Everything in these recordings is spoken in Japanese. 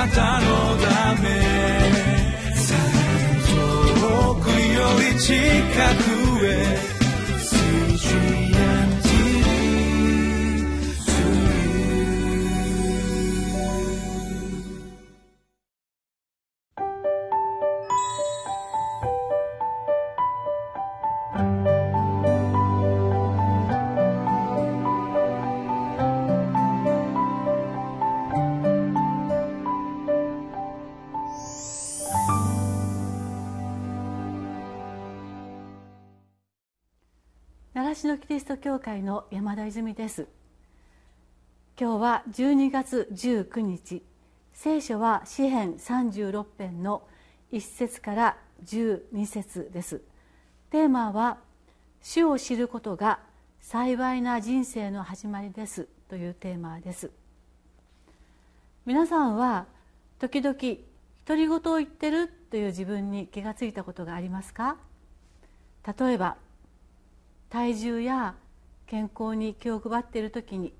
なたのため。遠くより近く。習志野キリスト教会の山田泉です。今日は12月19日。聖書は詩編36編の1節から12節です。テーマは主を知ることが幸いな人生の始まりですというテーマです。皆さんは時々独り言を言ってるという自分に気がついたことがありますか？例えば体重や健康に気を配っている時に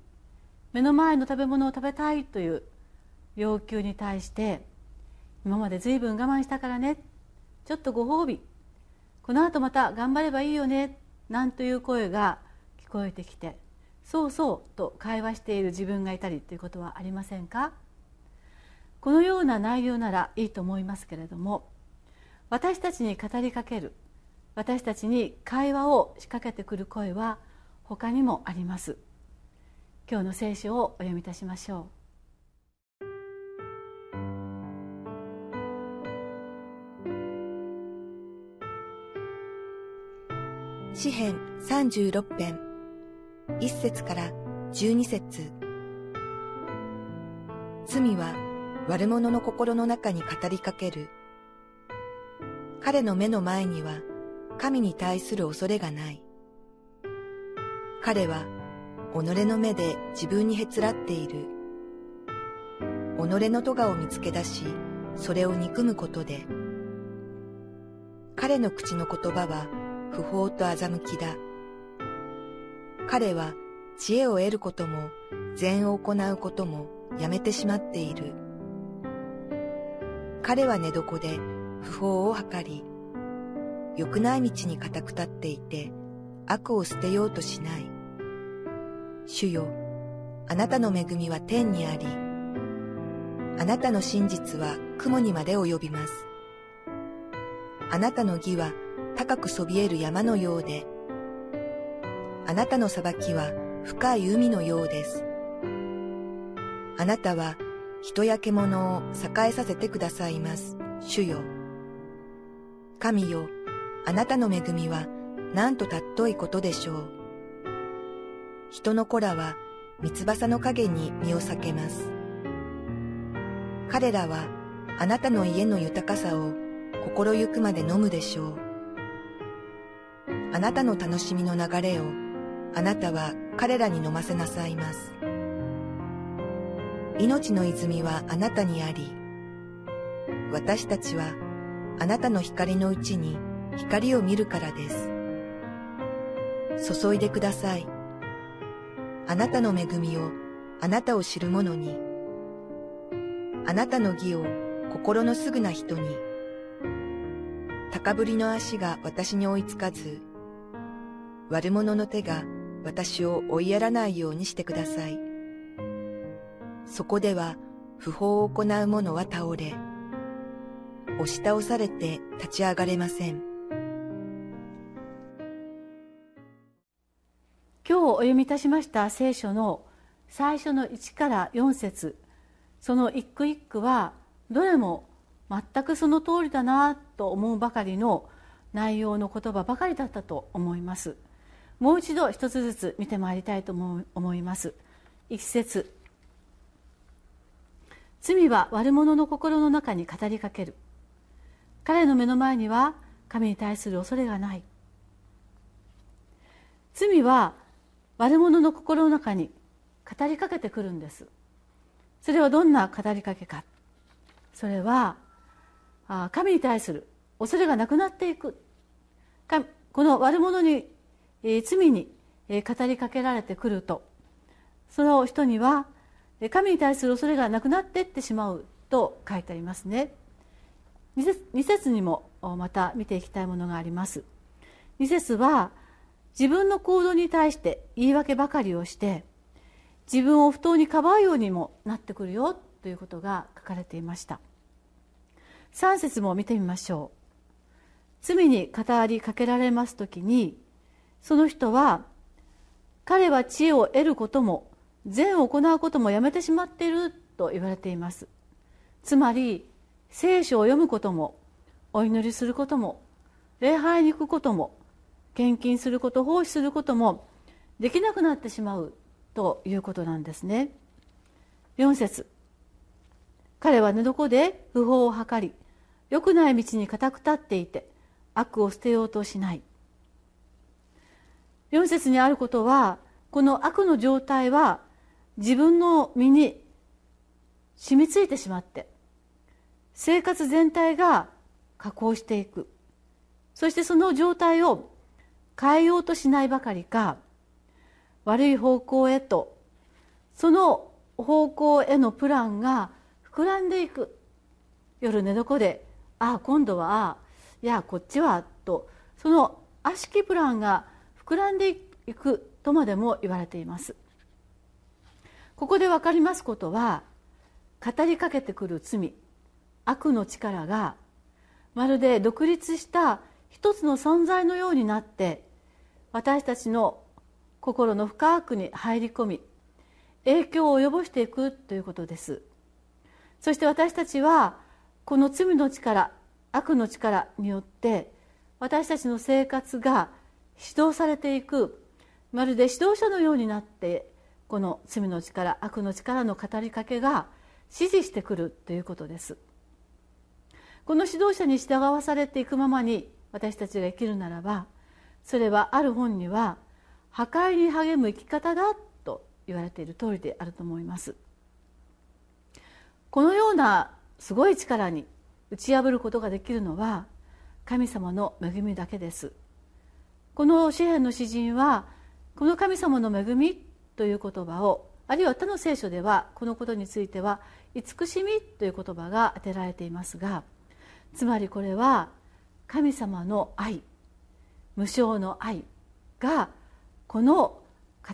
目の前の食べ物を食べたいという要求に対して今まで随分我慢したからねちょっとご褒美この後また頑張ればいいよねなんという声が聞こえてきてそうそうと会話している自分がいたりということはありませんか？このような内容ならいいと思いますけれども私たちに語りかける私たちに会話を仕掛けてくる声は他にもあります。今日の聖書をお読みいたしましょう。詩編36編。1節から12節。罪は悪者の心の中に語りかける。彼の目の前には神に対する恐れがない。彼は己の目で自分にへつらっている。己の咎を見つけ出し、それを憎むことで、彼の口の言葉は不法と欺きだ。彼は知恵を得ることも善を行うこともやめてしまっている。彼は寝床で不法を図り、良くない道に固く立っていて、悪を捨てようとしない。主よ、あなたの恵みは天にあり、あなたの真実は雲にまで及びます。あなたの義は高くそびえる山のようで、あなたの裁きは深い海のようです。あなたは人や獣を栄えさせてくださいます。主よ。神よ、あなたの恵みはなんと尊いことでしょう。人の子らは三翼の影に身を避けます。彼らはあなたの家の豊かさを心ゆくまで飲むでしょう。あなたの楽しみの流れをあなたは彼らに飲ませなさいます。命の泉はあなたにあり、私たちはあなたの光のうちに光を見るからです。注いでください。あなたの恵みをあなたを知る者に、あなたの義を心のすぐな人に、高ぶりの足が私に追いつかず、悪者の手が私を追いやらないようにしてください。そこでは不法を行う者は倒れ、押し倒されて立ち上がれません。お読みいたしました聖書の最初の1から4節。その一句一句はどれも全くその通りだなと思うばかりの内容の言葉ばかりだったと思います。もう一度一つずつ見てまいりたいと思います。一節。罪は悪者の心の中に語りかける。彼の目の前には神に対する恐れがない。罪は悪者の心の中に語りかけてくるんです。それはどんな語りかけか。それは神に対する恐れがなくなっていく。この悪者に罪に語りかけられてくると。その人には神に対する恐れがなくなっていってしまう。と書いてありますね。2節にもまた見ていきたいものがあります。2節は自分の行動に対して言い訳ばかりをして自分を不当にかばうようにもなってくるよということが書かれていました。3節も見てみましょう。罪に語りかけられます時にその人は彼は知恵を得ることも善を行うこともやめてしまっていると言われています。つまり聖書を読むこともお祈りすることも礼拝に行くことも献金すること奉仕することもできなくなってしまうということなんですね。4節。彼は寝床で不法を図り良くない道に固く立っていて悪を捨てようとしない。4節にあることはこの悪の状態は自分の身に染みついてしまって生活全体が加工していく。そしてその状態を変えようとしないばかりか悪い方向へとその方向へのプランが膨らんでいく。夜寝床でああ今度はああいやこっちはとその悪しきプランが膨らんでいくとまでも言われています。ここで分かりますことは語りかけてくる罪悪の力がまるで独立した一つの存在のようになって私たちの心の深くに入り込み影響を及ぼしていくということです。そして私たちはこの罪の力悪の力によって私たちの生活が指導されていくまるで指導者のようになってこの罪の力悪の力の語りかけが指示してくるということです。この指導者に従わされていくままに私たちが生きるならばそれはある本には破壊に励む生き方だと言われている通りであると思います。このようなすごい力に打ち破ることができるのは神様の恵みだけです。この詩篇の詩人はこの神様の恵みという言葉をあるいは他の聖書ではこのことについては慈しみという言葉が当てられていますがつまりこれは神様の愛無償の愛がこの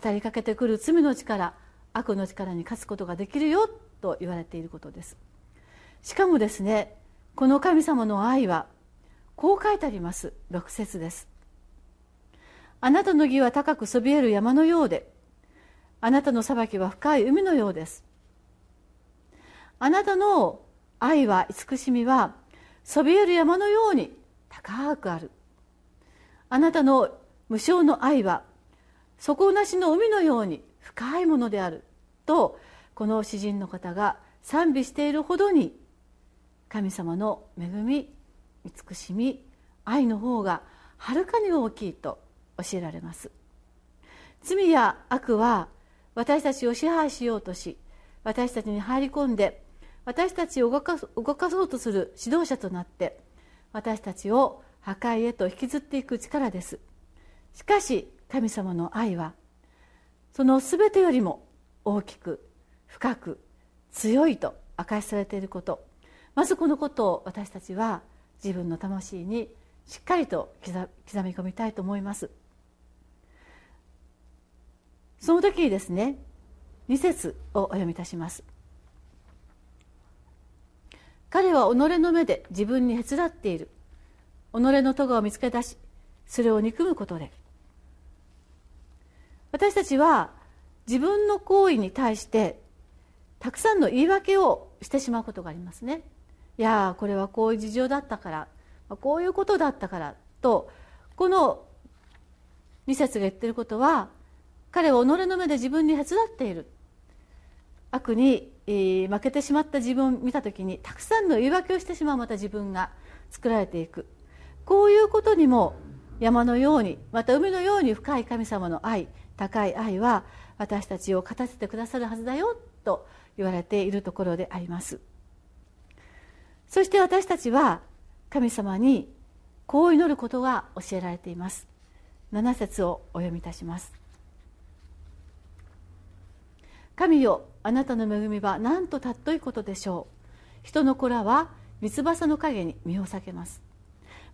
語りかけてくる罪の力悪の力に勝つことができるよと言われていることです。しかもですねこの神様の愛はこう書いてあります。6節です。あなたの義は高くそびえる山のようであなたの裁きは深い海のようです。あなたの愛は慈しみはそびえる山のように高くある。あなたの無償の愛は底なしの海のように深いものである。とこの詩人の方が賛美しているほどに神様の恵み慈しみ愛の方がはるかに大きいと教えられます。罪や悪は私たちを支配しようとし私たちに入り込んで私たちを動か動かそうとする指導者となって私たちを破壊へと引きずっていく力です。しかし神様の愛はその全てよりも大きく深く強いと明かしされていること。まずこのことを私たちは自分の魂にしっかりと刻み込みたいと思います。その時にですね2節をお読みいたします。彼は己の目で自分にへつらっている。己の咎を見つけ出しそれを憎むことで。私たちは自分の行為に対してたくさんの言い訳をしてしまうことがありますね。いやこれはこういう事情だったからこういうことだったからとこの2節が言ってることは彼は己の目で自分にへつらっている。悪に負けてしまった自分を見た時にたくさんの言い訳をしてしまうまた自分が作られていく。こういうことにも山のようにまた海のように深い神様の愛高い愛は私たちを勝たせてくださるはずだよと言われているところであります。そして私たちは神様にこう祈ることが教えられています。7節をお読みいたします。神よあなたの恵みはなんと尊いことでしょう。人の子らは三翼の陰に身を避けます。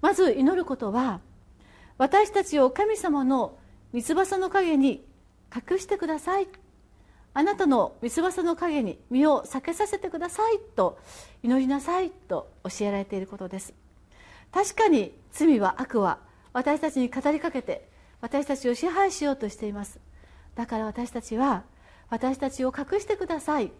まず祈ることは私たちを神様の三翼の陰に隠してください。あなたの三翼の陰に身を避けさせてください。と祈りなさいと教えられていることです。確かに罪は悪は私たちに語りかけて私たちを支配しようとしています。だから私たちは私たちを隠してください。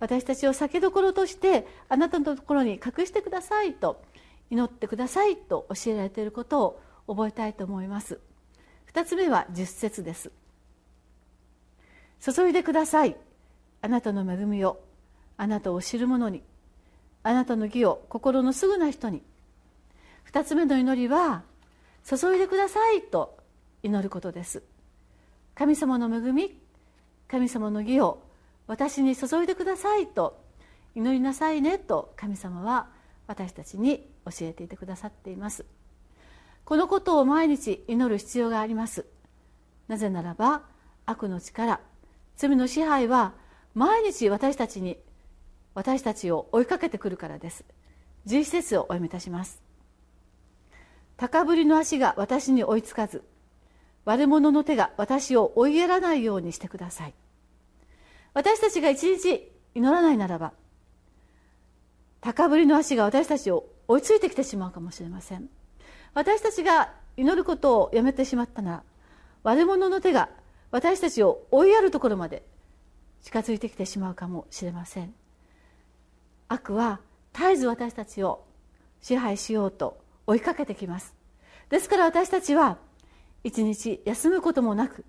私たちを酒どころとしてあなたのところに隠してくださいと祈ってくださいと教えられていることを覚えたいと思います。2つ目は10節です。注いでください。あなたの恵みをあなたを知る者にあなたの義を心のすぐな人に。2つ目の祈りは注いでくださいと祈ることです。神様の恵み神様の義を私に注いでくださいと祈りなさいねと神様は私たちに教えていてくださっています。このことを毎日祈る必要があります。なぜならば悪の力罪の支配は毎日私たちに私たちを追いかけてくるからです。11節をお読みいたします。高ぶりの足が私に追いつかず悪者の手が私を追いやらないようにしてください。私たちが一日祈らないならば高ぶりの足が私たちを追いついてきてしまうかもしれません。私たちが祈ることをやめてしまったなら悪者の手が私たちを追いやるところまで近づいてきてしまうかもしれません。悪は絶えず私たちを支配しようと追いかけてきます。ですから私たちは一日休むこともなく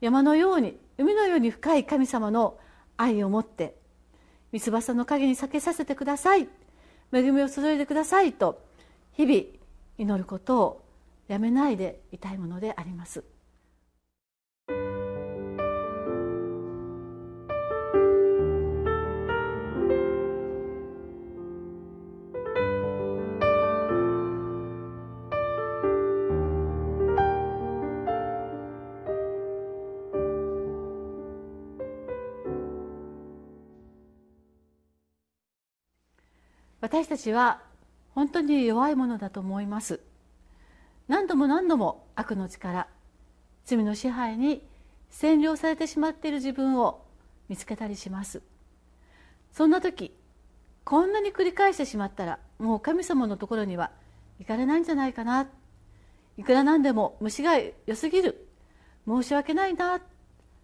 山のように海のように深い神様の愛を持って三翼の陰に避けさせてください。恵みを注いでくださいと日々祈ることをやめないでいたいものであります。私たちは本当に弱いものだと思います。何度も何度も悪の力罪の支配に占領されてしまっている自分を見つけたりします。そんな時こんなに繰り返してしまったらもう神様のところには行かれないんじゃないかな。いくらなんでも虫が良すぎる。申し訳ないな。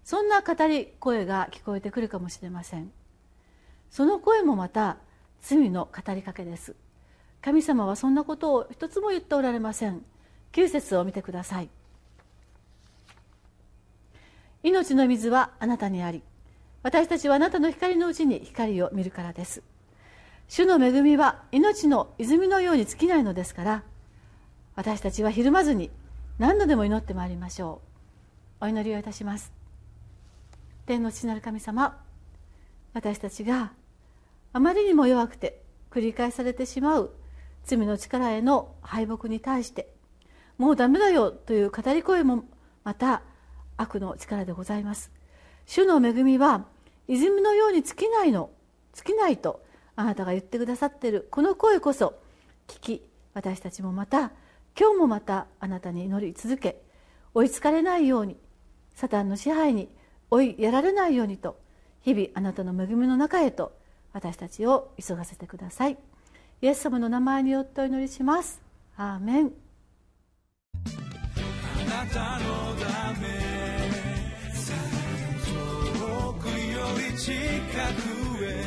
そんな語り声が聞こえてくるかもしれません。その声もまた罪の語りかけです。神様はそんなことを一つも言っておられません。9節を見てください。命の水はあなたにあり私たちはあなたの光のうちに光を見るからです。主の恵みは命の泉のように尽きないのですから私たちはひるまずに何度でも祈ってまいりましょう。お祈りをいたします。天の父なる神様私たちがあまりにも弱くて繰り返されてしまう罪の力への敗北に対してもうダメだよという語り声もまた悪の力でございます。主の恵みは泉のように尽きないの尽きないとあなたが言ってくださっている。この声こそ聞き私たちもまた今日もまたあなたに祈り続け追いつかれないようにサタンの支配に追いやられないようにと日々あなたの恵みの中へと私たちを急がせてください。イエス様の名前によってお祈りします。アーメン。あなたのため遠くより近くへ。